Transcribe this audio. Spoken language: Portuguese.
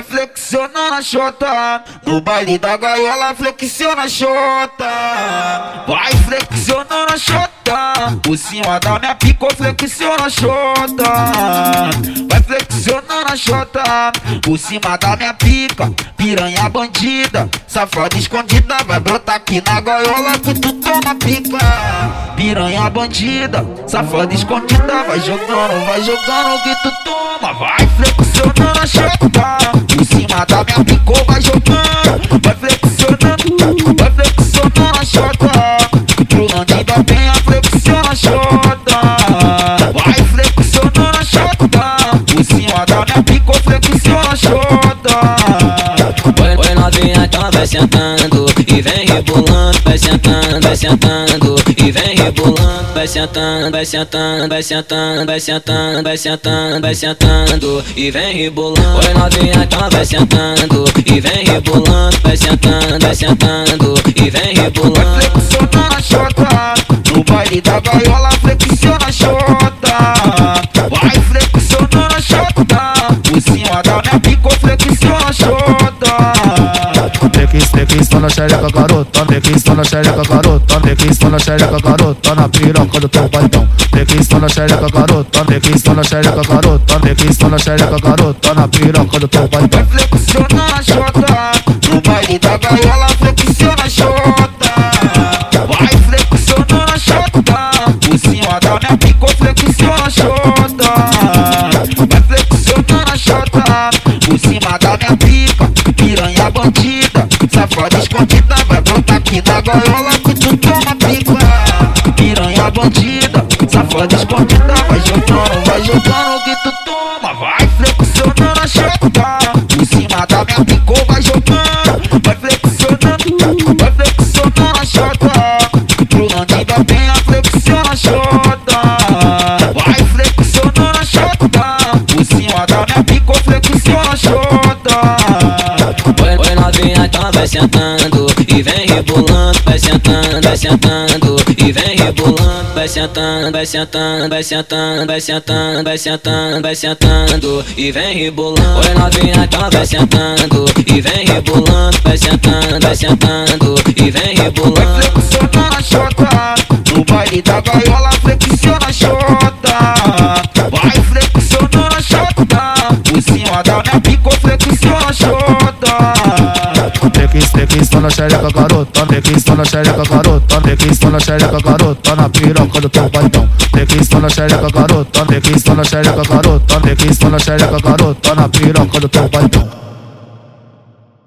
vai flexionando a chota. No baile da gaiola, flexiona a chota. Vai flexionando a chota. Por cima da minha pica, flexiona a chota. Vai flexionando a chota. Por cima da minha pica, piranha bandida. Safada escondida, vai brotar aqui na gaiola que tu toma pica. Piranha bandida, safada escondida, vai jogando, vai jogando que tu toma. Vai flexionando a chota. Pica, vai jogando. Vai flexionando, vai flexionando a chota. Tem a flexiona a. Vai flexionando a chota. Por cima da minha pica, flexiona a chota. Oi, novinha, então vai sentando rebolando, vai sentando, vai sentando e vem rebolando, vai sentando, vai sentando, vai sentando, vai sentando, vai sentando, vai sentando e vem rebolando. Oi novinha, então vai sentando e vem rebolando, vai sentando, vai sentando e vem rebolando. flexionando a chota. No baile da gaiola, flexiona chota. Vai flexionando chota. Por cima da minha pica, Flex, na xereca, garota. Flex, na xereca, garota. Flex, na xereca, garota. Na piroca do teu baitão. Flex, na xereca, garota. Flex, na xereca, garota. Flex, na xereca, garota. Na piroca do teu baitão. Vai flexionando a chota. No baile da gaiola, flexiona a chota. Vai flexionando a chota. Por cima da minha pica, flexiona a chota. Vai flexionando a chota. Por cima da minha pica, piranha bandida. Safada escondida, vai brotar aqui na gaiola toma pica. Piranha bandida, safada escondida, vai jogando, vai jogando que tu toma. Vai flexionando a chota. Por cima da minha pica, vai jogando. Novinha, então vai sentando e vem rebolando, vai sentando, vai sentando e vem rebolando, vai sentando, vai sentando, vai sentando, vai sentando, vai sentando, vai sentando e vem rebolando. Oi novinha, então vai sentando e vem rebolando, vai sentando, vai sentando e vem Vai rebolando. flexionando a chota. No baile da gaiola, flexiona a chota. Vai flexionando a chota. Por cima da minha pica, chota. Flex, flex, na xereca, garota. Flex, na xereca, garota. Flex, na xereca, garota. Na piroca do teu baitão. Flex, na xereca, garota. Flex, na xereca, garota. Flex, na xereca, garota. Na piroca do teu baitão.